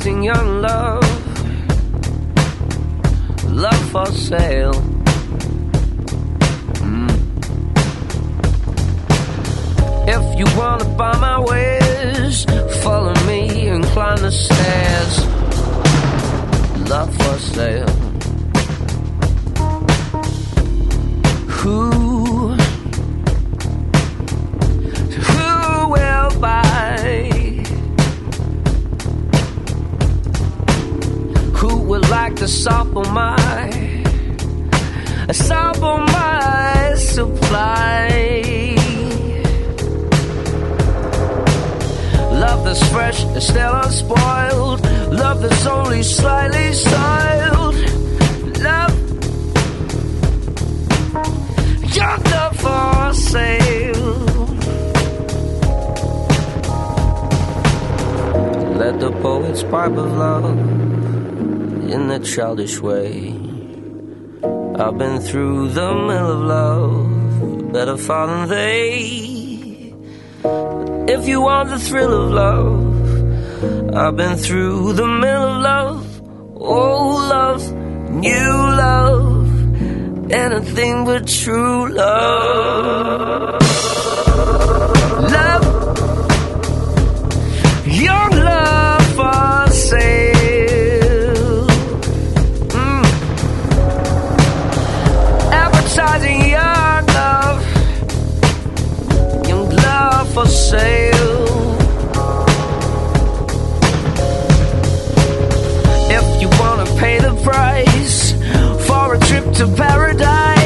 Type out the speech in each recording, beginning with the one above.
Appetizing young love, love for sale. Mm. If you wanna buy my wares, follow me and climb the stairs. Love for sale. Like sample my, sample my supply? Love that's fresh and still unspoiled. Love that's only slightly styled. Love Young love for sale. Let the poets pipe of love in the childish way. I've been through the mill of love, better far than they. If you want the thrill of love, I've been through the mill of love. Oh, love, new love anything but true. Love, sale. If you wanna pay the price for a trip to paradise.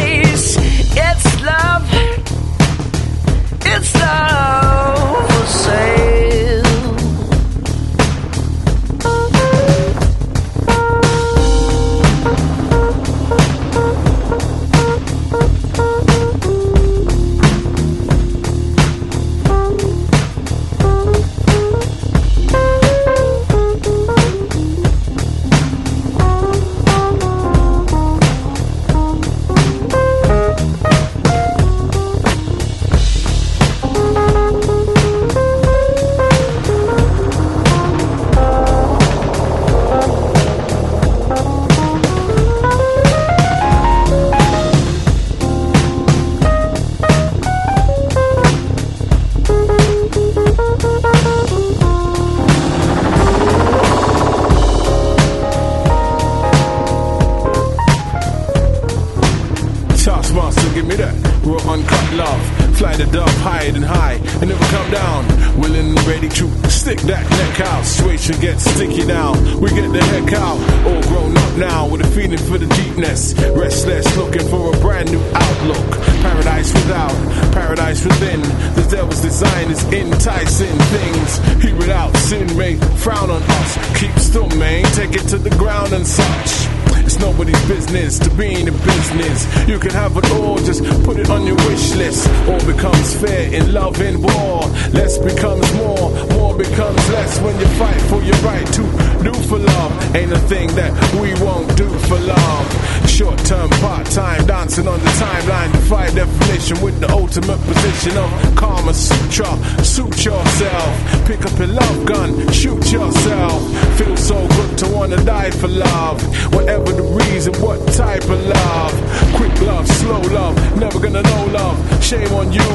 Ultimate position of Karma Sutra. Suit yourself, pick up your love gun, shoot yourself. Feel so good to wanna die for love. Whatever the reason, what type of love? Quick love, slow love, never gonna know love. Shame on you.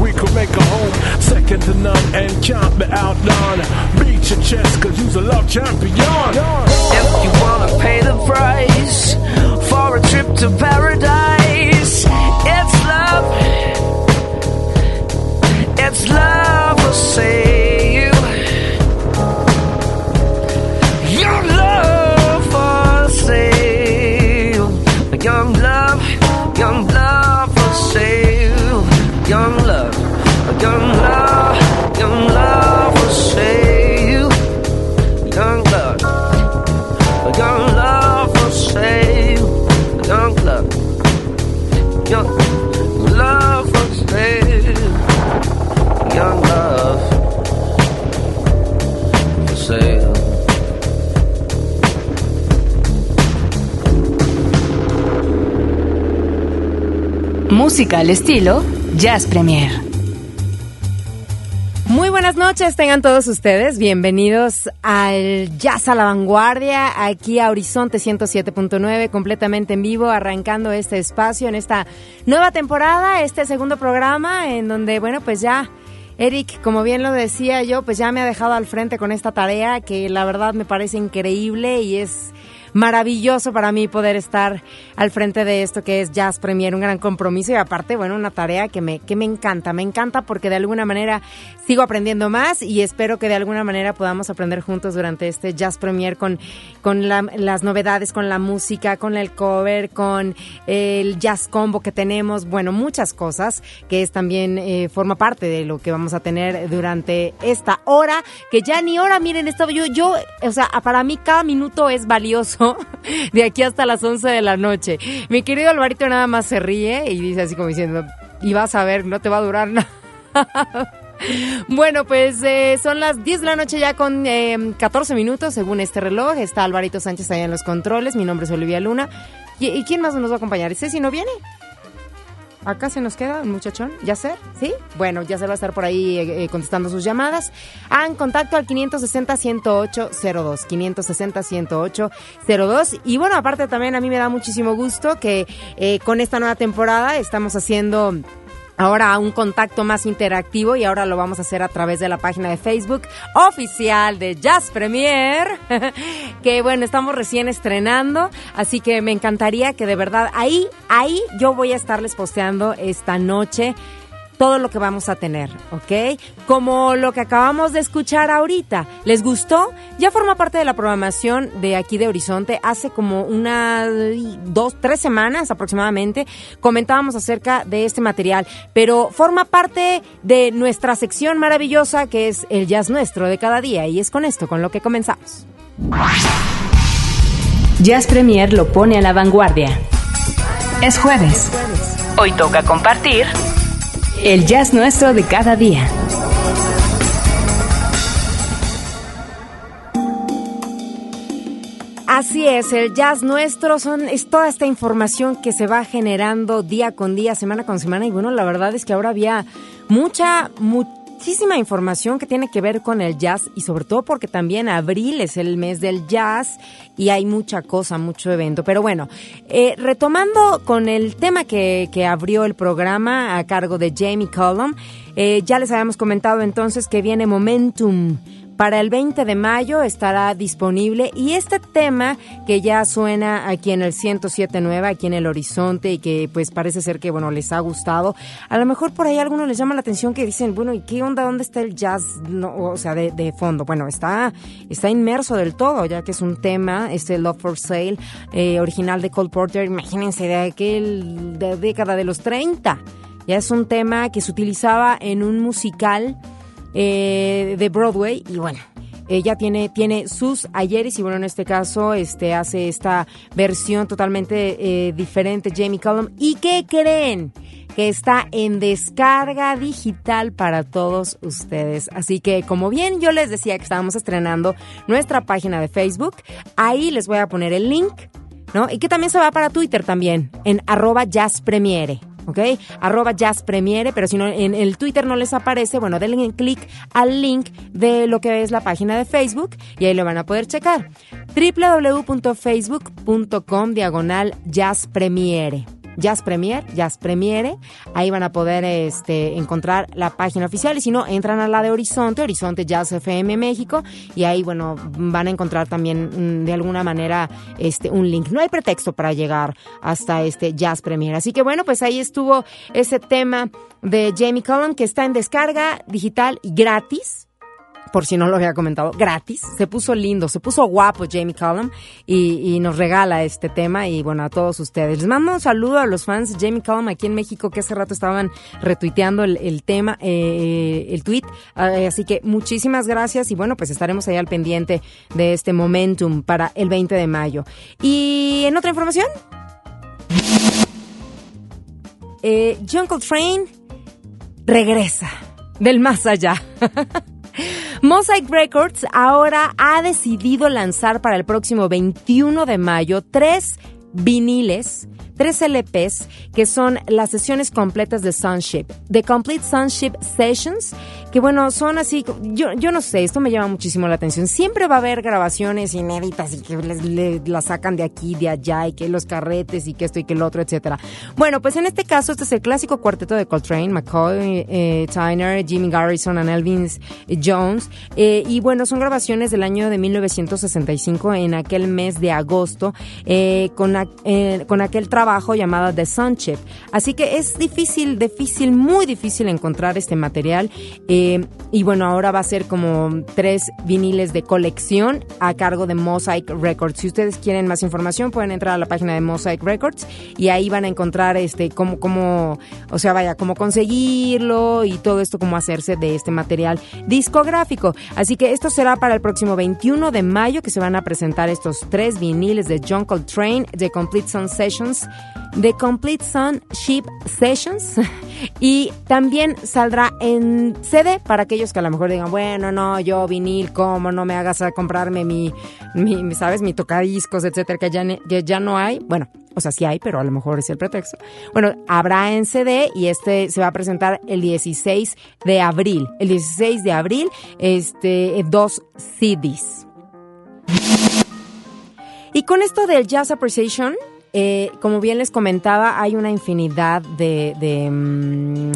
We could make a home second to none and can't outdone. Beat your chest, cause you's a love champion. If you wanna pay the price for a trip to paradise, it's love. It's love will save Your love will save Young love, young love save Young young Música al estilo Jazz Premier. Muy buenas noches, tengan todos ustedes. Bienvenidos al Jazz a la Vanguardia, aquí a Horizonte 107.9, completamente en vivo, arrancando este espacio en esta nueva temporada, este segundo programa, en donde, bueno, pues ya Eric, como bien lo decía yo, pues ya me ha dejado al frente con esta tarea que la verdad me parece increíble y es maravilloso para mí poder estar al frente de esto que es Jazz Premier, un gran compromiso y aparte, bueno, una tarea que me, que me encanta, me encanta porque de alguna manera sigo aprendiendo más y espero que de alguna manera podamos aprender juntos durante este Jazz Premier con, con la- las novedades, con la música, con el cover, con el Jazz Combo que tenemos, bueno, muchas cosas que es también eh, forma parte de lo que vamos a tener durante esta hora, que ya ni hora, miren, esto yo, yo, o sea, para mí cada minuto es valioso de aquí hasta las 11 de la noche. Mi querido Alvarito nada más se ríe y dice así como diciendo, y vas a ver, no te va a durar nada. Bueno, pues eh, son las 10 de la noche ya con eh, 14 minutos según este reloj. Está Alvarito Sánchez allá en los controles. Mi nombre es Olivia Luna. ¿Y, quién más nos va a acompañar? ¿Ese si no viene? Acá se nos queda un muchachón, ¿Yacer? ¿Sí? Bueno, Yacer va a estar por ahí eh, eh, contestando sus llamadas. Hagan contacto al 560-108-02. 560-108-02. Y bueno, aparte también a mí me da muchísimo gusto que eh, con esta nueva temporada estamos haciendo ahora un contacto más interactivo y ahora lo vamos a hacer a través de la página de Facebook oficial de Jazz Premier, que bueno, estamos recién estrenando, así que me encantaría que de verdad ahí, ahí yo voy a estarles posteando esta noche todo lo que vamos a tener, ¿ok? Como lo que acabamos de escuchar ahorita. ¿Les gustó? Ya forma parte de la programación de aquí de Horizonte. Hace como unas dos, tres semanas aproximadamente comentábamos acerca de este material, pero forma parte de nuestra sección maravillosa que es el jazz nuestro de cada día y es con esto con lo que comenzamos. Jazz Premier lo pone a la vanguardia. Es jueves. Hoy toca compartir el jazz nuestro de cada día. Así es, el jazz nuestro son, es toda esta información que se va generando día con día, semana con semana. Y bueno, la verdad es que ahora había mucha, muchísima información que tiene que ver con el jazz y sobre todo porque también abril es el mes del jazz y hay mucha cosa, mucho evento. Pero bueno, eh, retomando con el tema que, abrió el programa a cargo de Jamie Cullum, eh, ya les habíamos comentado entonces que viene Momentum. Para el 20 de mayo estará disponible y este tema que ya suena aquí en el 107.9, aquí en el horizonte y que pues parece ser que bueno les ha gustado, a lo mejor por ahí a algunos les llama la atención que dicen, bueno, ¿y qué onda? ¿Dónde está el jazz? No, o sea, de, fondo. Bueno, está, está inmerso del todo, ya que es un tema, este Love for Sale, eh, original de Cole Porter, imagínense, de aquel, de década de los 30. Ya es un tema que se utilizaba en un musical eh, de Broadway y bueno. Ella tiene, tiene sus ayeres y bueno, en este caso este, hace esta versión totalmente eh, diferente, Jamie Cullum. ¿Y qué creen? Que está en descarga digital para todos ustedes. Así que como bien yo les decía que estábamos estrenando nuestra página de Facebook, ahí les voy a poner el link, ¿no? Y que también se va para Twitter también, en arroba jazzpremiere. ¿Ok? Arroba Jazz Premiere, pero si no en el Twitter no les aparece, bueno, denle clic al link de lo que es la página de Facebook y ahí lo van a poder checar. www.facebook.com diagonal Jazz Premiere. Jazz Premier, Jazz Premiere. Ahí van a poder este, encontrar la página oficial y si no, entran a la de Horizonte, Horizonte Jazz FM México y ahí, bueno, van a encontrar también mm, de alguna manera este, un link. No hay pretexto para llegar hasta este Jazz Premier. Así que bueno, pues ahí estuvo ese tema de Jamie Cullum que está en descarga digital y gratis por si no lo había comentado, gratis. Se puso lindo, se puso guapo Jamie Cullum y, nos regala este tema y bueno, a todos ustedes. Les mando un saludo a los fans Jamie Cullum aquí en México que hace rato estaban retuiteando el, tema, eh, el tweet. Eh, así que muchísimas gracias y bueno, pues estaremos ahí al pendiente de este momentum para el 20 de mayo. Y en otra información, eh, John Coltrane regresa del más allá. Mosaic Records ahora ha decidido lanzar para el próximo 21 de mayo tres viniles tres LPs que son las sesiones completas de Sunship. The Complete Sunship Sessions, que bueno, son así, yo, yo no sé, esto me llama muchísimo la atención. Siempre va a haber grabaciones inéditas y que les, las sacan de aquí, de allá, y que los carretes y que esto y que el otro, etcétera. Bueno, pues en este caso, este es el clásico cuarteto de Coltrane, McCoy, eh, Tyner, Jimmy Garrison and Elvin Jones. Eh, y bueno, son grabaciones del año de 1965 en aquel mes de agosto, eh, con, con aquel trabajo llamada The Sun. Así que es difícil, difícil, muy difícil encontrar este material. Eh, y bueno, ahora va a ser como tres viniles de colección a cargo de Mosaic Records. Si ustedes quieren más información, pueden entrar a la página de Mosaic Records y ahí van a encontrar este cómo, cómo, o sea, vaya, cómo conseguirlo y todo esto, cómo hacerse de este material discográfico. Así que esto será para el próximo 21 de mayo que se van a presentar estos tres viniles de John Coltrane, The Complete Sun Sessions The Complete Sun Ship Sessions y también saldrá en CD para aquellos que a lo mejor digan, bueno, no, yo vinil, ¿cómo no me hagas comprarme mi, mi ¿sabes? Mi tocadiscos, etcétera, que ya, que ya no hay? Bueno, o sea, sí hay, pero a lo mejor es el pretexto. Bueno, habrá en CD y este se va a presentar el 16 de abril. El 16 de abril, este, dos CDs. Y con esto del Jazz Appreciation, eh, como bien les comentaba, hay una infinidad de, mm,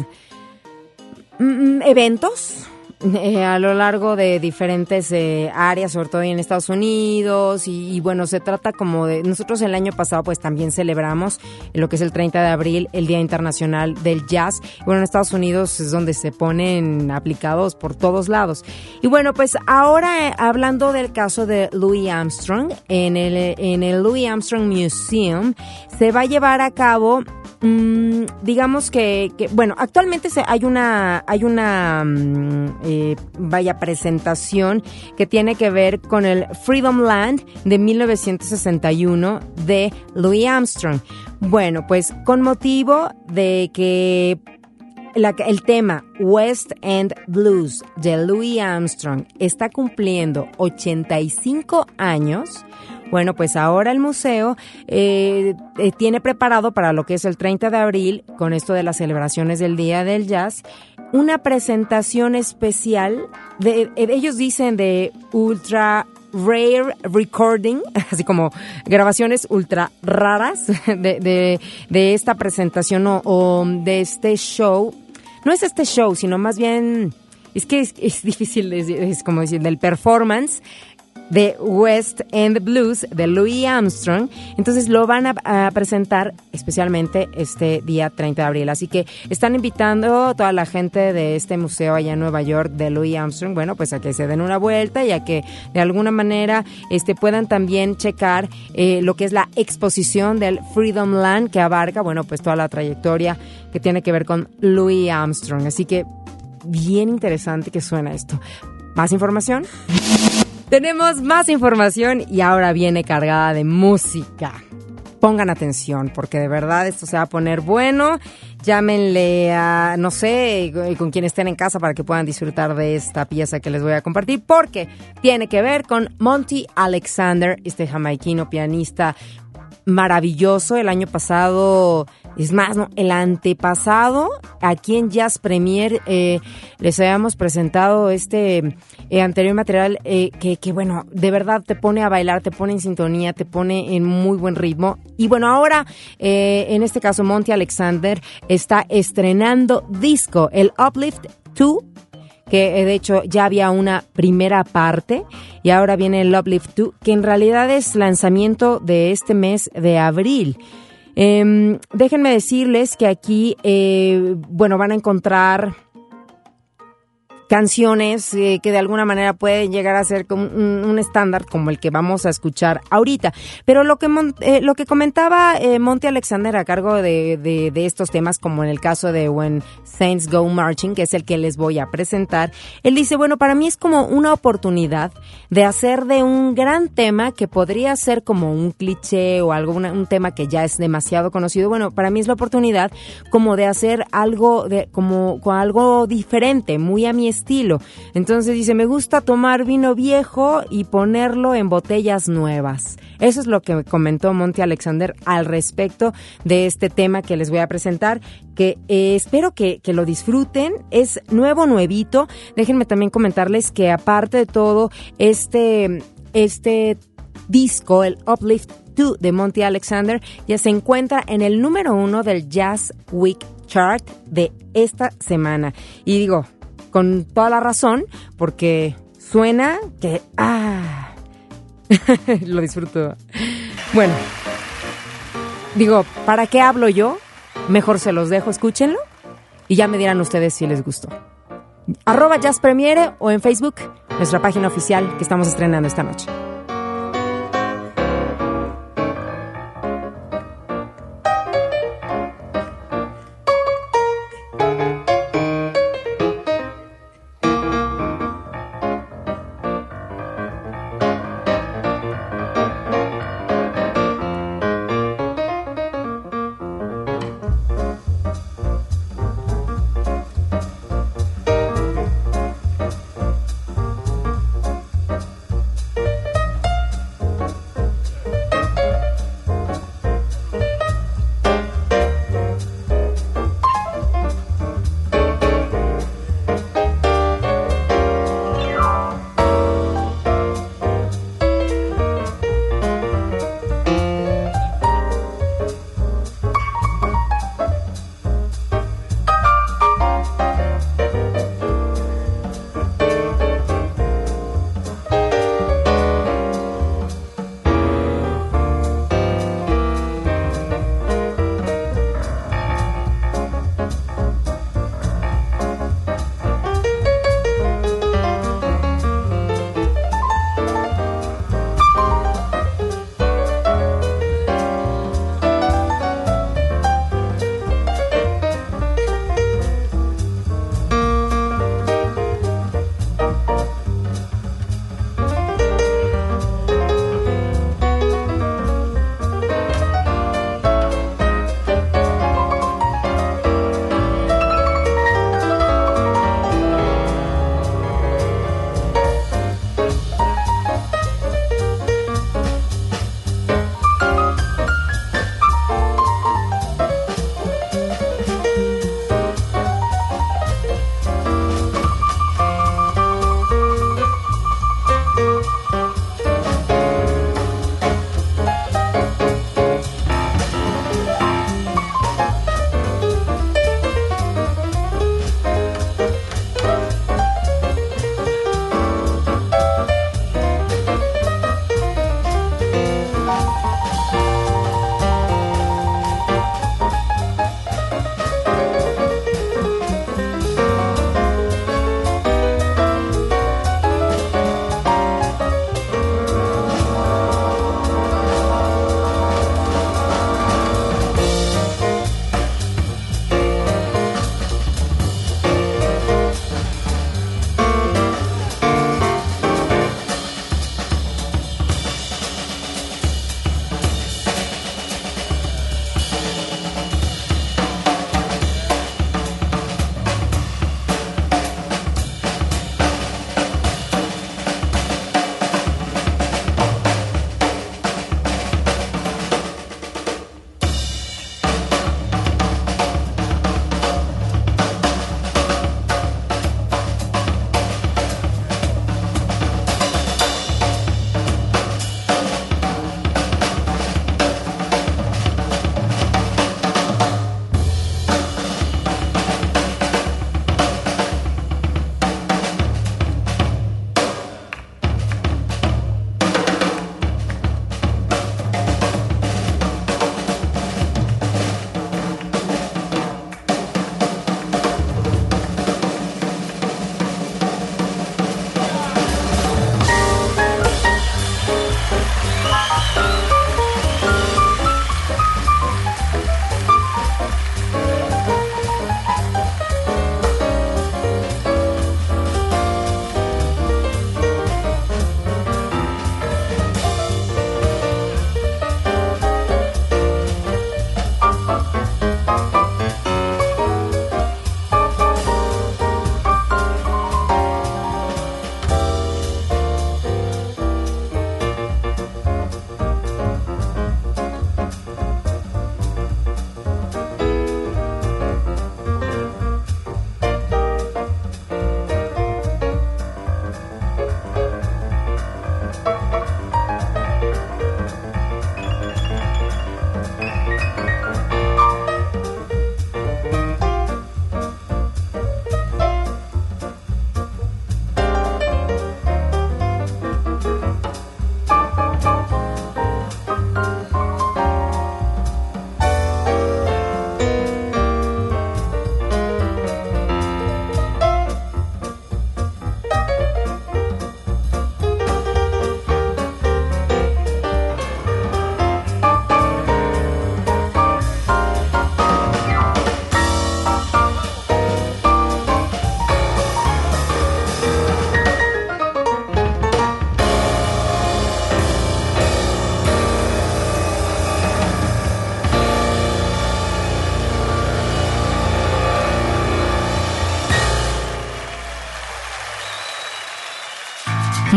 mm, eventos eh, a lo largo de diferentes eh, áreas, sobre todo en Estados Unidos, y, bueno, se trata como de, nosotros el año pasado pues también celebramos lo que es el 30 de abril, el Día Internacional del Jazz, bueno, en Estados Unidos es donde se ponen aplicados por todos lados. Y bueno, pues ahora eh, hablando del caso de Louis Armstrong, en el, en el Louis Armstrong Museum se va a llevar a cabo Mm, digamos que, bueno, actualmente hay una, hay una, mm, vaya presentación que tiene que ver con el Freedom Land de 1961 de Louis Armstrong. Bueno, pues con motivo de que el tema West End Blues de Louis Armstrong está cumpliendo 85 años, bueno, pues ahora el museo eh, eh, tiene preparado para lo que es el 30 de abril, con esto de las celebraciones del Día del Jazz, una presentación especial. De, eh, ellos dicen de ultra rare recording, así como grabaciones ultra raras de, de, esta presentación o, de este show. No es este show, sino más bien, es que es, difícil, es como decir, del performance de West End Blues de Louis Armstrong. Entonces lo van a, presentar especialmente este día 30 de abril. Así que están invitando a toda la gente de este museo allá en Nueva York de Louis Armstrong, bueno, pues a que se den una vuelta y a que de alguna manera este, puedan también checar eh, lo que es la exposición del Freedom Land que abarca, bueno, pues toda la trayectoria que tiene que ver con Louis Armstrong. Así que bien interesante que suena esto. ¿Más información? Tenemos más información y ahora viene cargada de música. Pongan atención porque de verdad esto se va a poner bueno. Llámenle a, no sé, con quien estén en casa para que puedan disfrutar de esta pieza que les voy a compartir porque tiene que ver con Monty Alexander, este jamaiquino pianista maravilloso. El año pasado, es más, no, el antepasado, aquí en Jazz Premier eh, les habíamos presentado este eh, anterior material eh, que, que, bueno, de verdad te pone a bailar, te pone en sintonía, te pone en muy buen ritmo. Y bueno, ahora, en este caso, Monty Alexander está estrenando disco, el Uplift 2 que eh, de hecho ya había una primera parte y ahora viene el Love Lift 2, que en realidad es lanzamiento de este mes de abril. Em, déjenme decirles que aquí, eh, bueno, van a encontrar canciones eh, que de alguna manera pueden llegar a ser como un, estándar como el que vamos a escuchar ahorita. Pero lo que, eh, lo que comentaba eh, Monty Alexander a cargo de, de, estos temas, como en el caso de When Saints Go Marching, que es el que les voy a presentar, él dice, bueno, para mí es como una oportunidad de hacer de un gran tema que podría ser como un cliché o algo, un tema que ya es demasiado conocido. Bueno, para mí es la oportunidad como de hacer algo, de, como, como algo diferente, muy a mi estilo. Entonces dice, me gusta tomar vino viejo y ponerlo en botellas nuevas. Eso es lo que comentó Monty Alexander al respecto de este tema que les voy a presentar, que eh, espero que, que, lo disfruten. Es nuevo, nuevito. Déjenme también comentarles que aparte de todo, este, este disco, el Uplift 2 de Monty Alexander, ya se encuentra en el número uno del Jazz Week Chart de esta semana. Y digo, con toda la razón, porque suena que... ¡Ah! Lo disfruto. Bueno, digo, ¿para qué hablo yo? Mejor se los dejo, escúchenlo y ya me dirán ustedes si les gustó. Arroba Jazz Premiere o en Facebook, nuestra página oficial que estamos estrenando esta noche.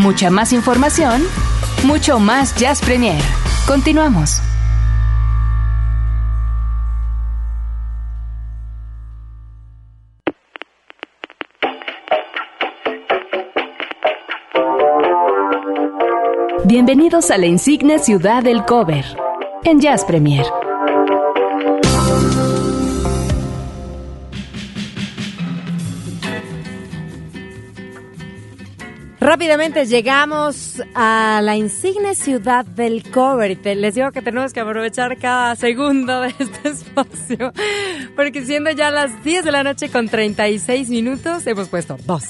Mucha más información, mucho más Jazz Premier. Continuamos. Bienvenidos a la insigne ciudad del cover en Jazz Premier. Rápidamente llegamos a la insigne ciudad del cover. Les digo que tenemos que aprovechar cada segundo de este espacio. Porque siendo ya las 10 de la noche con 36 minutos, hemos puesto dos.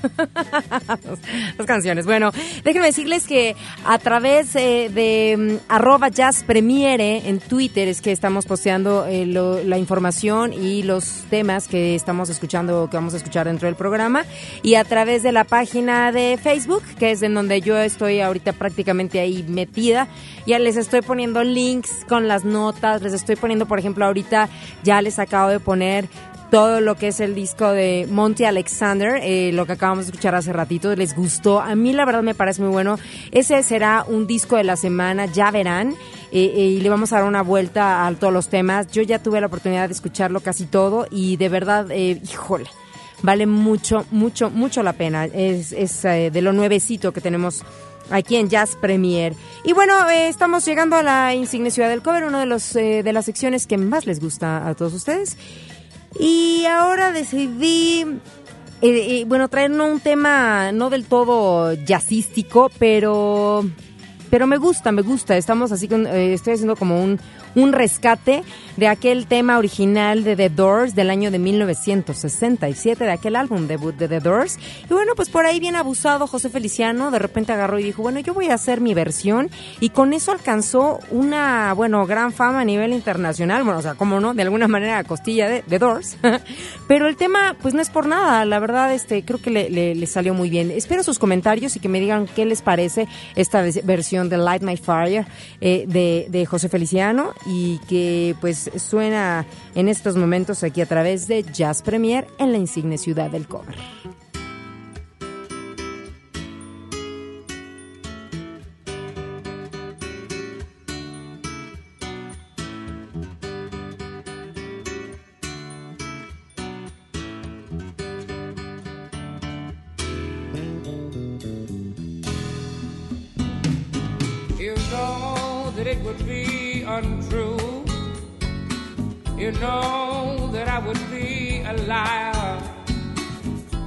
Las canciones. Bueno, déjenme decirles que a través eh, de mm, arroba jazz premiere en Twitter es que estamos posteando eh, la información y los temas que estamos escuchando, que vamos a escuchar dentro del programa. Y a través de la página de Facebook, que es en donde yo estoy ahorita prácticamente ahí metida, ya les estoy poniendo links con las notas, les estoy poniendo, por ejemplo, ahorita ya les acabo de poner todo lo que es el disco de Monty Alexander, eh, lo que acabamos de escuchar hace ratito, les gustó. A mí la verdad me parece muy bueno. Ese será un disco de la semana, ya verán. Eh, eh, y le vamos a dar una vuelta a todos los temas. Yo ya tuve la oportunidad de escucharlo casi todo y de verdad, híjole, vale mucho, mucho, mucho la pena. Es, es de lo nuevecito que tenemos aquí en Jazz Premier. Y bueno, estamos llegando a la insigne ciudad del cover, una de, de las secciones que más les gusta a todos ustedes. Y ahora decidí, eh, eh, bueno, traer un tema no del todo jazzístico, pero, pero me gusta, me gusta. Estamos así con, eh, estoy haciendo como un, un rescate de aquel tema original de The Doors del año de 1967, de aquel álbum debut de The Doors. Y bueno, pues por ahí bien abusado José Feliciano, de repente agarró y dijo, bueno, yo voy a hacer mi versión y con eso alcanzó una, bueno, gran fama a nivel internacional, bueno, o sea, como no, de alguna manera a costilla de The Doors. Pero el tema, pues no es por nada, la verdad, este, creo que le, salió muy bien. Espero sus comentarios y que me digan qué les parece esta versión de Light My Fire eh, de, de José Feliciano y que pues suena en estos momentos aquí a través de Jazz Premier en la insigne ciudad del cover. You know that I would be a liar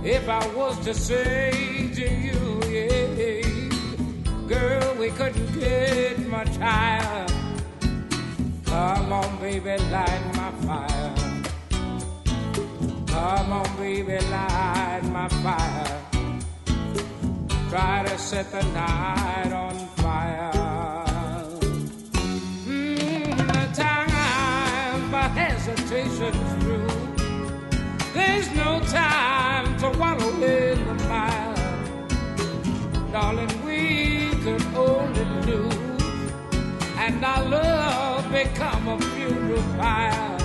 if I was to say to you, yeah, girl, we couldn't get much higher. Come on, baby, light my fire. Come on, baby, light my fire. Try to set the night on fire. Hesitation's through. There's no time to wallow in the mire. Darling, we could only lose, and our love become a funeral pyre.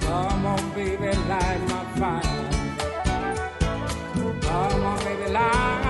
Come on, baby, light my fire. Come on, baby, light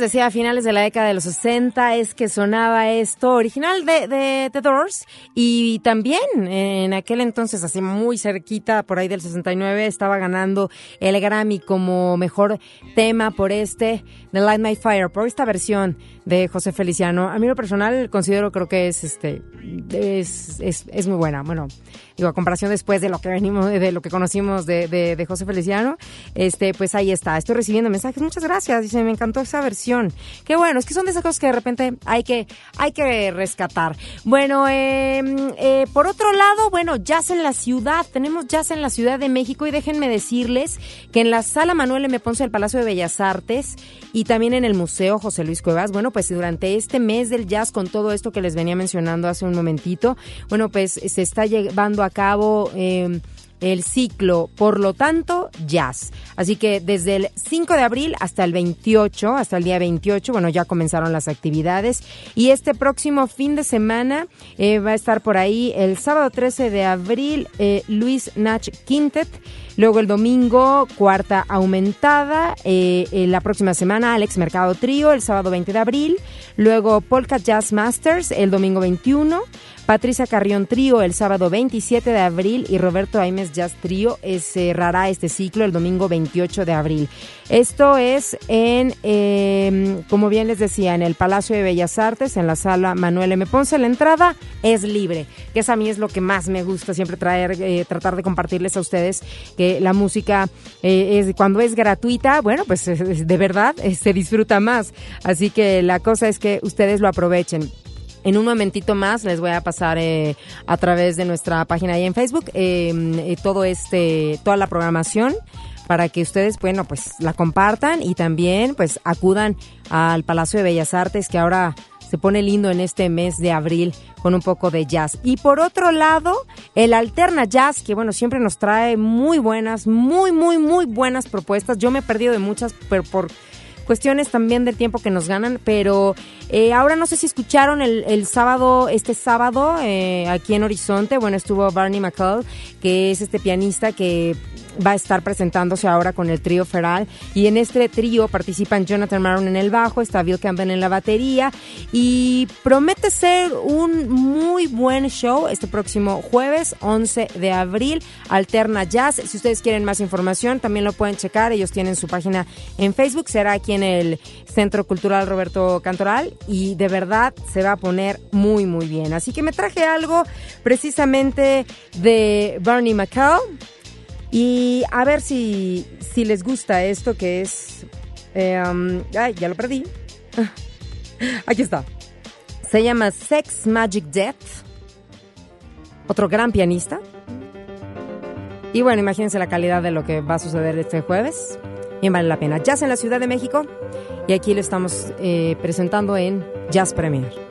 decía, a finales de la década de los 60 es que sonaba esto original de, de The Doors y también en aquel entonces, así muy cerquita, por ahí del 69, estaba ganando el Grammy como mejor tema por este, The Light My Fire, por esta versión de José Feliciano. A mí lo personal considero creo que es este es, es, muy buena. Bueno, digo, a comparación después de lo que venimos, de lo que conocimos de, de, José Feliciano, este, pues ahí está. Estoy recibiendo mensajes. Muchas gracias. Dice, me encantó esa versión. Qué bueno, es que son de esas cosas que de repente hay que, hay que rescatar. Bueno, em, eh, por otro lado, bueno, jazz en la ciudad. Tenemos jazz en la Ciudad de México y déjenme decirles que en la sala Manuel M. Ponce del Palacio de Bellas Artes también en el Museo José Luis Cuevas, bueno, pues durante este mes del jazz con todo esto que les venía mencionando hace un momentito, bueno, pues se está llevando a cabo eh, el ciclo, por lo tanto, jazz. Así que desde el 5 de abril hasta el 28, hasta el día 28, bueno, ya comenzaron las actividades. Y este próximo fin de semana eh, va a estar por ahí el sábado 13 de abril eh, Luis Nach Quintet. Luego el domingo, cuarta aumentada. Eh, la próxima semana, Alex Mercado Trío, el sábado 20 de abril. Luego Polka Jazz Masters, el domingo 21. Patricia Carrión Trío el sábado 27 de abril y Roberto Aimes Jazz Trío eh, cerrará este ciclo el domingo 28 de abril. Esto es en, em, como bien les decía, en el Palacio de Bellas Artes, en la sala Manuel M. Ponce. La entrada es libre, que eso a mí es lo que más me gusta siempre traer, eh, tratar de compartirles a ustedes, que la música eh, es cuando es gratuita, bueno, pues de verdad se disfruta más. Así que la cosa es que ustedes lo aprovechen. En un momentito más les voy a pasar eh, a través de nuestra página ahí en Facebook em, eh, todo este, toda la programación para que ustedes, bueno, pues la compartan y también pues acudan al Palacio de Bellas Artes que ahora se pone lindo en este mes de abril con un poco de jazz. Y por otro lado, el Alterna Jazz, que bueno, siempre nos trae muy buenas, muy, muy, muy buenas propuestas. Yo me he perdido de muchas, pero por cuestiones también del tiempo que nos ganan, pero eh, ahora no sé si escucharon el, el sábado, este sábado, eh, aquí en Horizonte, bueno, estuvo Barney McCall, que es este pianista que va a estar presentándose ahora con el trío Feral. Y en este trío participan Jonathan Maron en el bajo, está Bill Campbell en la batería. Y promete ser un muy buen show este próximo jueves 11 de abril. Alterna Jazz. Si ustedes quieren más información, también lo pueden checar. Ellos tienen su página en Facebook. Será aquí en el Centro Cultural Roberto Cantoral. Y de verdad se va a poner muy, muy bien. Así que me traje algo precisamente de Barney McCall y a ver si, si les gusta esto que es... Eh, um, ay, ya lo perdí. Aquí está. Se llama Sex Magic Death. Otro gran pianista. Y bueno, imagínense la calidad de lo que va a suceder este jueves. Bien vale la pena. Jazz en la Ciudad de México. Y aquí lo estamos eh, presentando en Jazz Premier.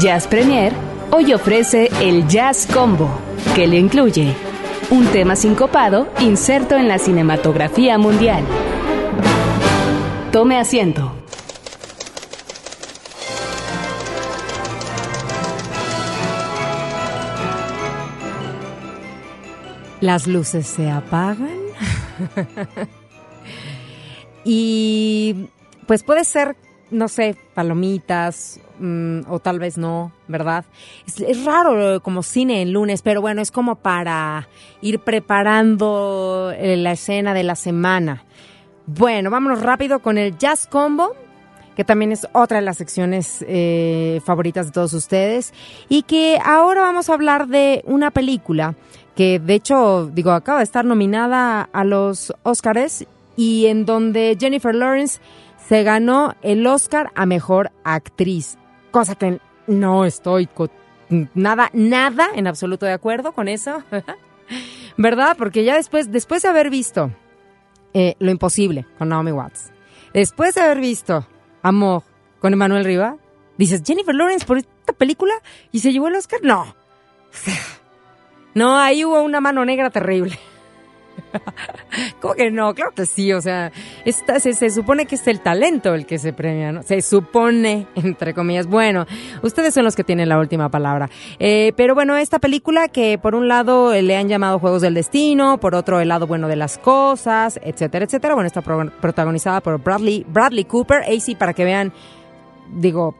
Jazz Premier hoy ofrece el Jazz Combo, que le incluye un tema sincopado inserto en la cinematografía mundial. Tome asiento. Las luces se apagan. y pues puede ser, no sé, palomitas mm, o tal vez no, ¿verdad? Es, raro como cine en lunes, pero bueno, es como para ir preparando eh, la escena de la semana. Bueno, vámonos rápido con el Jazz Combo que también es otra de las secciones eh, favoritas de todos ustedes, y que ahora vamos a hablar de una película que de hecho, digo, acaba de estar nominada a los Oscars y en donde Jennifer Lawrence se ganó el Oscar a Mejor Actriz, cosa que no estoy nada, nada en absoluto de acuerdo con eso, ¿verdad? Porque ya después, después de haber visto eh, Lo Imposible con Naomi Watts, después de haber visto Amor con Emanuel Riva, dices, Jennifer Lawrence por esta película y se llevó el Oscar, no. No, ahí hubo una mano negra terrible. ¿Cómo que no? Claro que sí, o sea, esta, se, se supone que es el talento el que se premia, ¿no? Se supone, entre comillas. Bueno, ustedes son los que tienen la última palabra. Eh, pero bueno, esta película que por un lado eh, le han llamado Juegos del Destino, por otro el lado bueno de las cosas, etcétera, etcétera. Bueno, está pro- protagonizada por Bradley, Bradley Cooper, AC para que vean digo,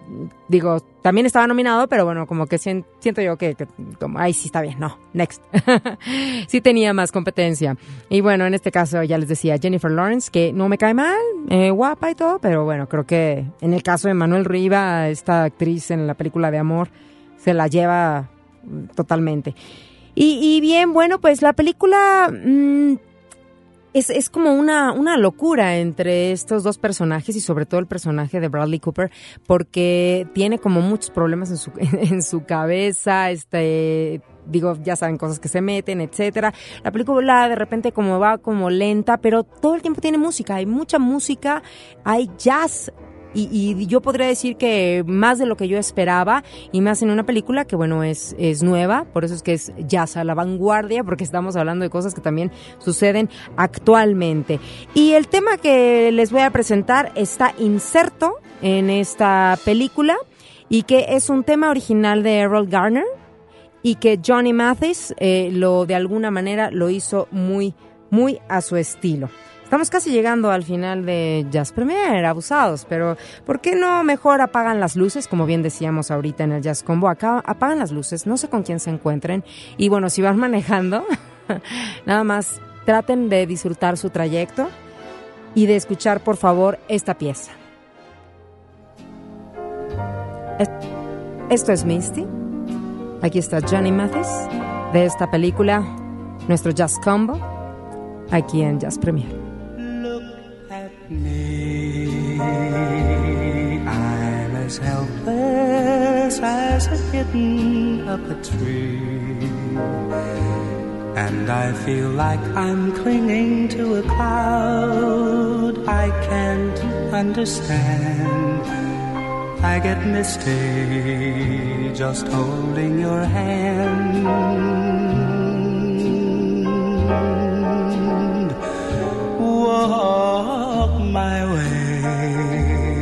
digo, también estaba nominado, pero bueno, como que sien- siento yo que, como, ay, sí está bien, no, next. sí tenía más competencia. Y bueno, en este caso ya les decía Jennifer Lawrence, que no me cae mal, eh, guapa y todo, pero bueno, creo que en el caso de Manuel Riva, esta actriz en la película de amor, se la lleva totalmente. Y, y bien, bueno, pues la película mm, es, es como una, una locura entre estos dos personajes y sobre todo el personaje de Bradley Cooper porque tiene como muchos problemas en su, en su cabeza, este digo, ya saben, cosas que se meten, etcétera. La película de repente como va como lenta, pero todo el tiempo tiene música, hay mucha música, hay jazz y, y yo podría decir que más de lo que yo esperaba y más en una película que bueno es, es nueva, por eso es que es jazz a la vanguardia, porque estamos hablando de cosas que también suceden actualmente. Y el tema que les voy a presentar está inserto en esta película y que es un tema original de Errol Garner y que Johnny Mathis eh, lo de alguna manera lo hizo muy, muy a su estilo. Estamos casi llegando al final de Jazz Premier, abusados, pero ¿por qué no mejor apagan las luces? Como bien decíamos ahorita en el Jazz Combo, acá apagan las luces, no sé con quién se encuentren. Y bueno, si van manejando, nada más traten de disfrutar su trayecto y de escuchar, por favor, esta pieza. Es- Esto es Misty. Aquí está Johnny Mathis de esta película, nuestro Jazz Combo, aquí en Jazz Premier. Me. I'm as helpless as a kitten up a tree. And I feel like I'm clinging to a cloud I can't understand. I get misty just holding your hand walk my way,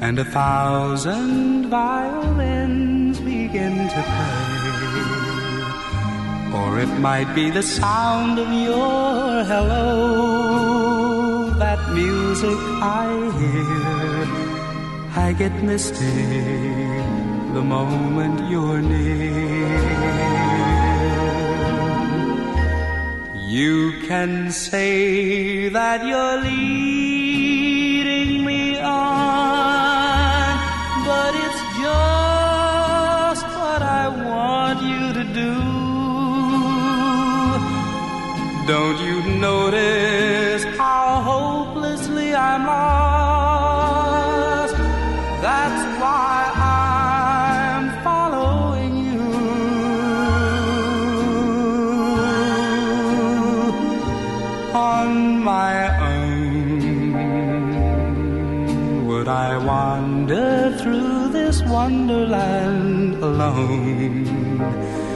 and a thousand violins begin to play. Or it might be the sound of your hello, that music I hear. I get misty the moment you're near. You can say that you're leading Don't you notice how hopelessly I'm lost? That's why I'm following you. On my own, would I wander through this this wonderland alone.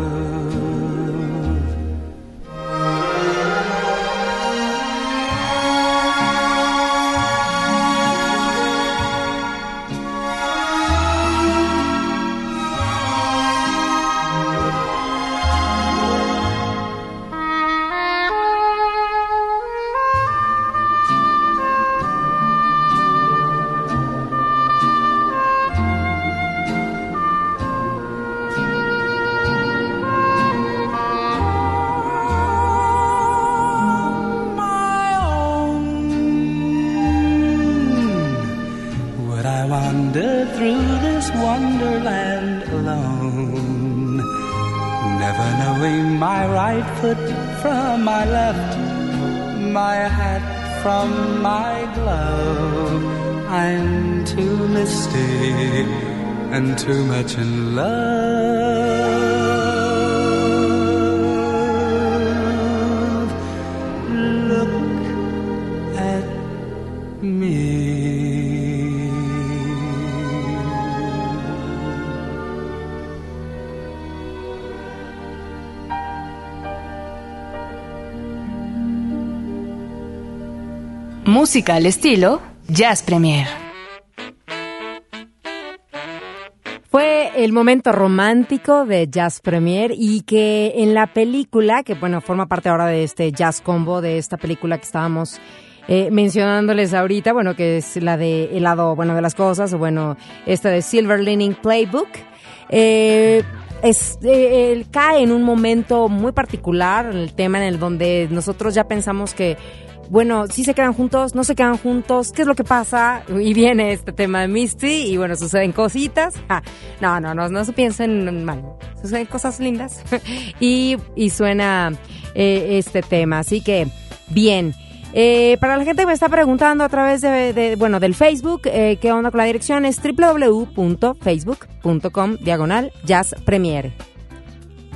Música al estilo Jazz Premier. Fue el momento romántico de Jazz Premier y que en la película, que bueno, forma parte ahora de este Jazz Combo, de esta película que estábamos eh, mencionándoles ahorita, bueno, que es la de El lado bueno de las cosas, o bueno, esta de Silver Lining Playbook. Eh, es, eh, cae en un momento muy particular, el tema en el donde nosotros ya pensamos que bueno, sí se quedan juntos, no se quedan juntos, ¿qué es lo que pasa? Y viene este tema de Misty y bueno, suceden cositas. Ah, no, no, no, no se piensen mal, suceden cosas lindas. y, suena eh, este tema, así que bien. Eh, para la gente que me está preguntando a través de, de- bueno, del Facebook, eh, ¿qué onda con la dirección? Es www.facebook.com diagonal jazz premiere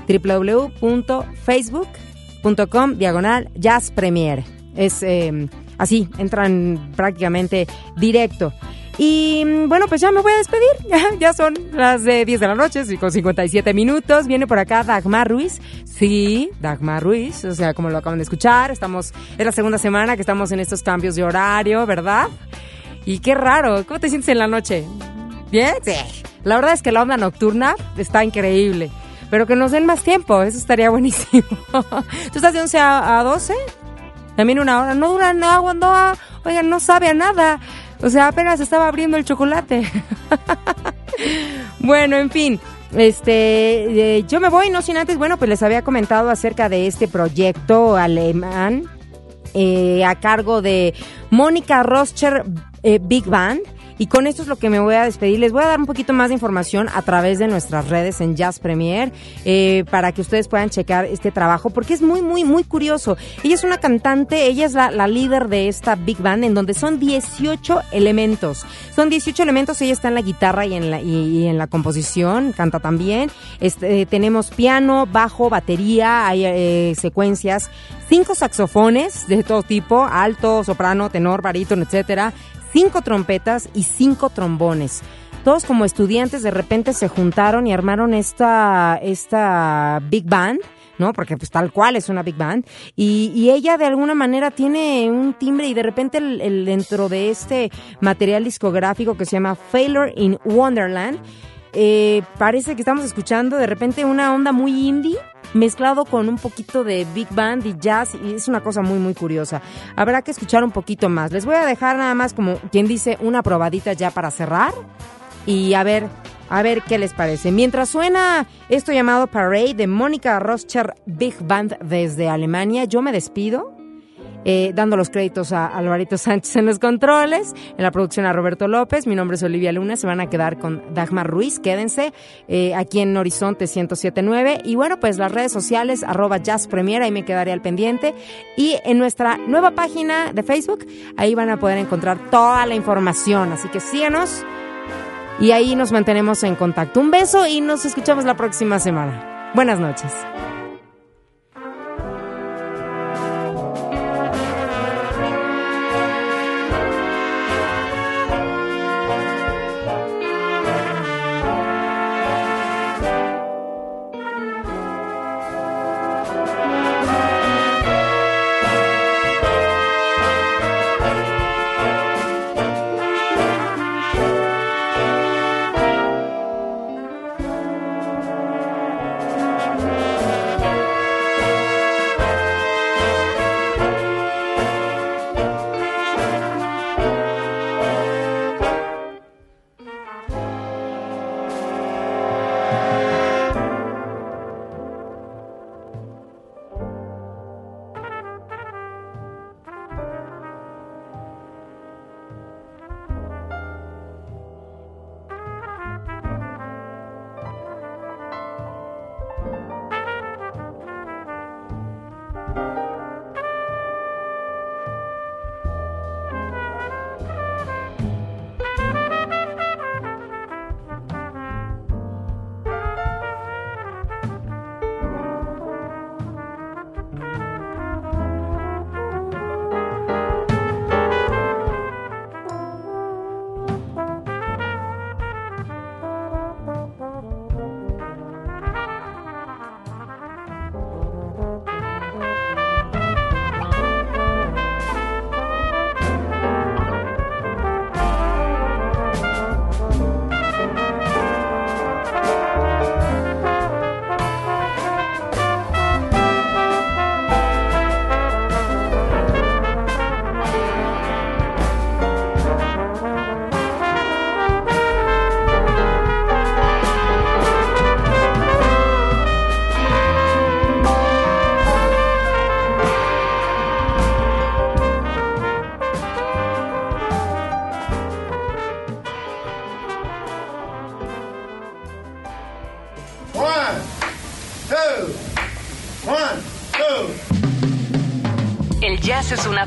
www.facebook.com diagonal jazz premiere. Es eh, así, entran prácticamente directo. Y mm, bueno, pues ya me voy a despedir. Ya, ya son las de 10 de la noche, y con 57 minutos. Viene por acá Dagmar Ruiz. Sí, Dagmar Ruiz. O sea, como lo acaban de escuchar, estamos, es la segunda semana que estamos en estos cambios de horario, ¿verdad? Y qué raro. ¿Cómo te sientes en la noche? ¿Bien? Sí. La verdad es que la onda nocturna está increíble. Pero que nos den más tiempo, eso estaría buenísimo. ¿Tú estás de 11 a, a 12? También una hora. No dura nada, no, oigan, no sabe a nada. O sea, apenas estaba abriendo el chocolate. bueno, en fin. Este, eh, yo me voy, no sin antes, bueno, pues les había comentado acerca de este proyecto alemán eh, a cargo de Mónica Roscher eh, Big Band. Y con esto es lo que me voy a despedir. Les voy a dar un poquito más de información a través de nuestras redes en Jazz Premier eh, para que ustedes puedan checar este trabajo porque es muy, muy, muy curioso. Ella es una cantante, ella es la, líder de esta Big Band en donde son 18 elementos. Son 18 elementos, ella está en la guitarra y en la, y, y en la composición, canta también. Este, eh, tenemos piano, bajo, batería, hay eh, secuencias, cinco saxofones de todo tipo, alto, soprano, tenor, barítono, etcétera cinco trompetas y cinco trombones. Todos como estudiantes de repente se juntaron y armaron esta, esta big band. ¿no? Porque pues tal cual es una big band. Y, y ella de alguna manera tiene un timbre y de repente el, el dentro de este material discográfico que se llama Failure in Wonderland, eh, parece que estamos escuchando de repente una onda muy indie mezclado con un poquito de big band y jazz y es una cosa muy muy curiosa. Habrá que escuchar un poquito más. Les voy a dejar nada más como quien dice una probadita ya para cerrar y a ver a ver qué les parece. Mientras suena esto llamado Parade de Mónica Roscher Big Band desde Alemania, yo me despido. Eh, dando los créditos a Alvarito Sánchez en los controles, en la producción a Roberto López, mi nombre es Olivia Luna, se van a quedar con Dagmar Ruiz, quédense eh, aquí en Horizonte 1079 y bueno, pues las redes sociales, arroba Jazz Premier, ahí me quedaré al pendiente. Y en nuestra nueva página de Facebook, ahí van a poder encontrar toda la información, así que síganos. Y ahí nos mantenemos en contacto. Un beso y nos escuchamos la próxima semana. Buenas noches.